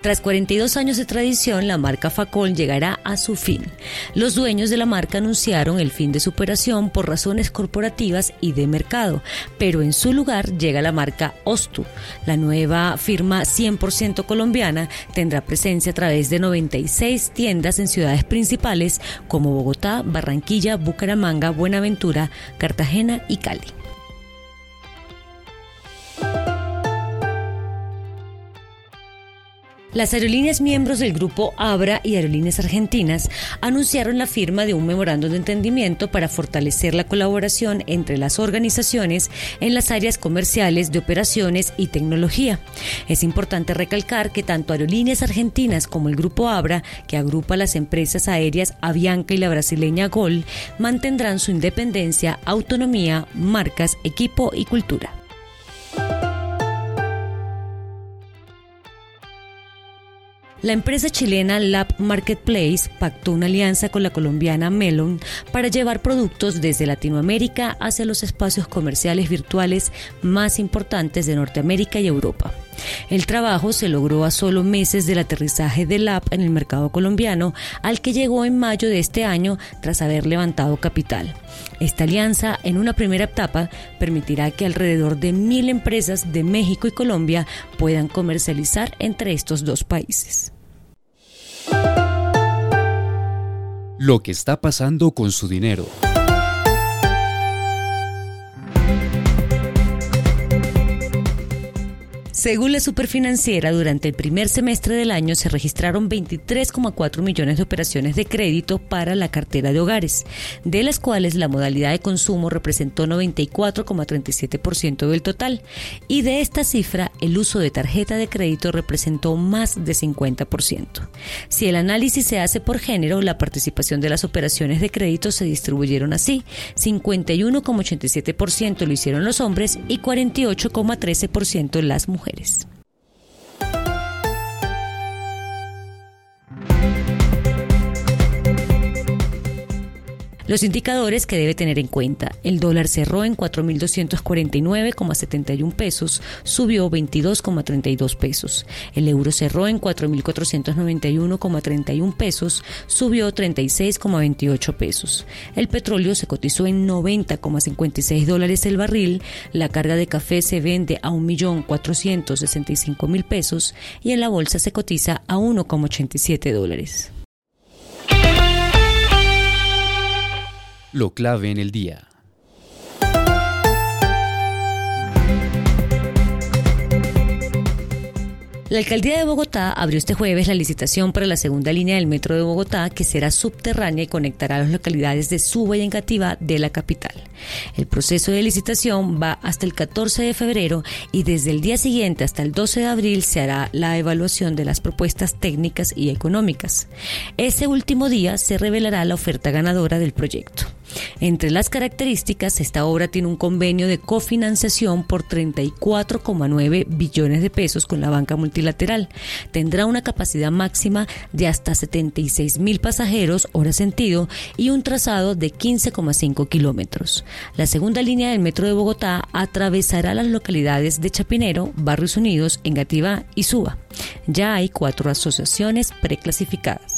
Tras 42 años de tradición, la marca Facol llegará a su fin. Los dueños de la marca anunciaron el fin de su operación por razones corporativas y de mercado, pero en su lugar llega la marca Ostu. La nueva firma 100% colombiana tendrá presencia a través de 96 tiendas en ciudades principales como Bogotá, Barranquilla, Bucaramanga, Buenaventura, Cartagena y Cali. Las aerolíneas miembros del grupo Abra y Aerolíneas Argentinas anunciaron la firma de un memorando de entendimiento para fortalecer la colaboración entre las organizaciones en las áreas comerciales de operaciones y tecnología. Es importante recalcar que tanto Aerolíneas Argentinas como el grupo Abra, que agrupa las empresas aéreas Avianca y la brasileña Gol, mantendrán su independencia, autonomía, marcas, equipo y cultura. La empresa chilena Lab Marketplace pactó una alianza con la colombiana Melon para llevar productos desde Latinoamérica hacia los espacios comerciales virtuales más importantes de Norteamérica y Europa. El trabajo se logró a solo meses del aterrizaje de Lab en el mercado colombiano, al que llegó en mayo de este año tras haber levantado capital. Esta alianza, en una primera etapa, permitirá que alrededor de mil empresas de México y Colombia puedan comercializar entre estos dos países. Lo que está pasando con su dinero. Según la Superfinanciera, durante el primer semestre del año se registraron 23,4 millones de operaciones de crédito para la cartera de hogares, de las cuales la modalidad de consumo representó 94,37% del total, y de esta cifra el uso de tarjeta de crédito representó más de 50%. Si el análisis se hace por género, la participación de las operaciones de crédito se distribuyeron así, 51,87% lo hicieron los hombres y 48,13% las mujeres. mujeres. Los indicadores que debe tener en cuenta. El dólar cerró en 4.249,71 pesos, subió 22,32 pesos. El euro cerró en 4.491,31 pesos, subió 36,28 pesos. El petróleo se cotizó en 90,56 dólares el barril. La carga de café se vende a 1.465.000 pesos y en la bolsa se cotiza a 1,87 dólares. Lo clave en el día. La alcaldía de Bogotá abrió este jueves la licitación para la segunda línea del metro de Bogotá, que será subterránea y conectará las localidades de Suba y Engativá de la capital. El proceso de licitación va hasta el 14 de febrero y desde el día siguiente hasta el 12 de abril se hará la evaluación de las propuestas técnicas y económicas. Ese último día se revelará la oferta ganadora del proyecto. Entre las características, esta obra tiene un convenio de cofinanciación por 34,9 billones de pesos con la banca multilateral. Tendrá una capacidad máxima de hasta 76 mil pasajeros hora sentido y un trazado de 15,5 kilómetros. La segunda línea del metro de Bogotá atravesará las localidades de Chapinero, Barrios Unidos, Engativá y Suba. Ya hay cuatro asociaciones preclasificadas.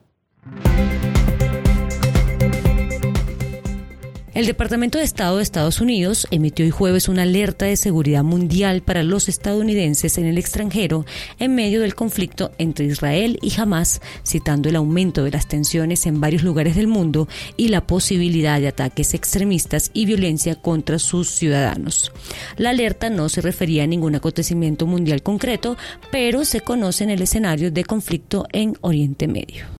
El Departamento de Estado de Estados Unidos emitió hoy jueves una alerta de seguridad mundial para los estadounidenses en el extranjero en medio del conflicto entre Israel y Hamas, citando el aumento de las tensiones en varios lugares del mundo y la posibilidad de ataques extremistas y violencia contra sus ciudadanos. La alerta no se refería a ningún acontecimiento mundial concreto, pero se conoce en el escenario de conflicto en Oriente Medio.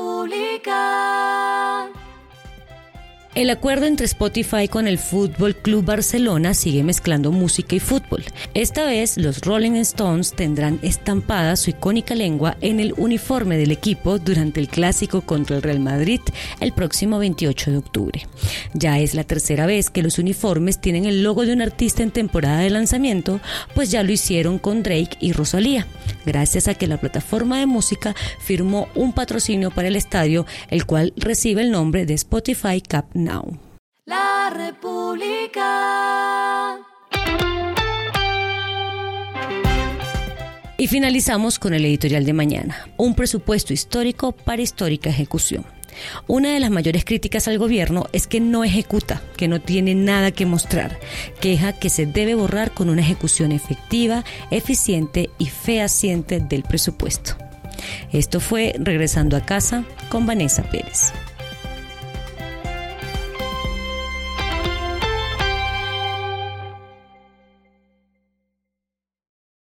El acuerdo entre Spotify con el Fútbol Club Barcelona sigue mezclando música y fútbol. Esta vez, los Rolling Stones tendrán estampada su icónica lengua en el uniforme del equipo durante el clásico contra el Real Madrid el próximo 28 de octubre. Ya es la tercera vez que los uniformes tienen el logo de un artista en temporada de lanzamiento, pues ya lo hicieron con Drake y Rosalía, gracias a que la plataforma de música firmó un patrocinio para el estadio, el cual recibe el nombre de Spotify Cap Now. La República. Y finalizamos con el editorial de mañana, un presupuesto histórico para histórica ejecución. Una de las mayores críticas al gobierno es que no ejecuta, que no tiene nada que mostrar, queja que se debe borrar con una ejecución efectiva, eficiente y fehaciente del presupuesto. Esto fue Regresando a casa con Vanessa Pérez.